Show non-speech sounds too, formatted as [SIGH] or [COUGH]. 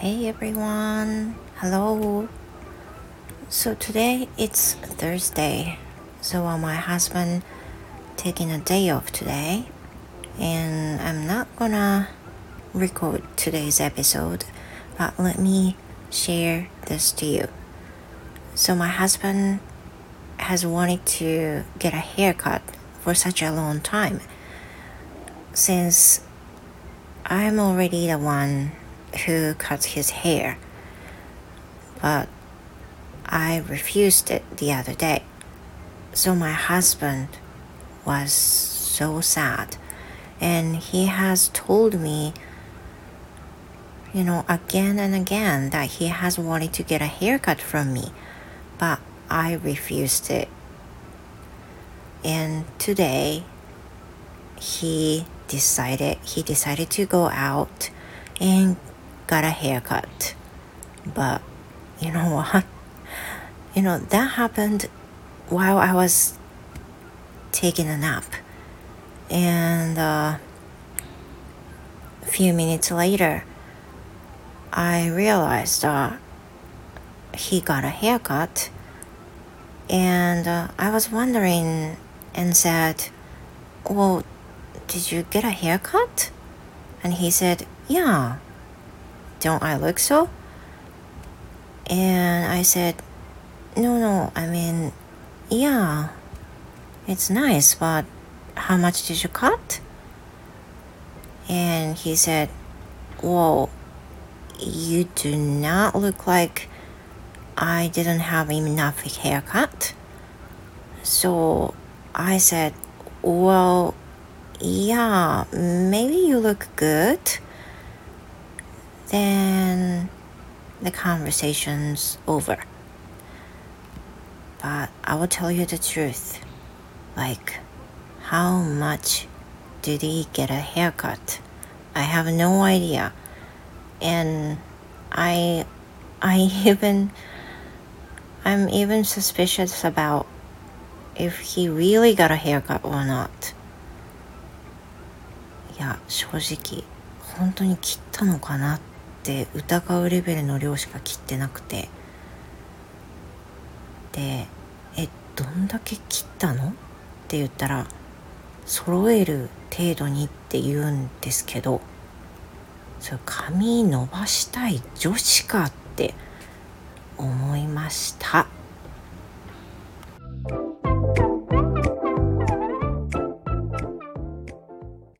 everyone. Hello. So today it's Thursday. So uh, my husband taking a day off today and I'm not gonna record today's episode, but let me share this to you. So my husband has wanted to get a haircut for such a long time since I'm already the one who cuts his hair. But I refused it the other day. So my husband was so sad. And he has told me, you know, again and again that he has wanted to get a haircut from me. But I refused it. And today, he decided he decided to go out and got a haircut. But you know what? [LAUGHS] You know, that happened while I was taking a nap. And uh, a few minutes later, I realized uh, he got a haircut. And uh, I was wondering and said, Well, did you get a haircut? And he said, Yeah. Don't I look so? And I said, No, no, I mean, yeah, it's nice, but how much did you cut? And he said, Whoa, you do not look like I didn't have enough haircut. So I said, Well, yeah, maybe you look good Then the conversation's over. But I will tell you the truth. Like, how much did he get a haircut? I have no idea. And I I [LAUGHS] even I'm even suspicious about if he really got a haircut or not. いや正直本当に切ったのかなっ て疑うレベルの量しか切ってなくてで「えどんだけ切ったの?」って言ったら「揃える程度に」って言うんですけどそれ髪伸ばしたい女子かって思いました。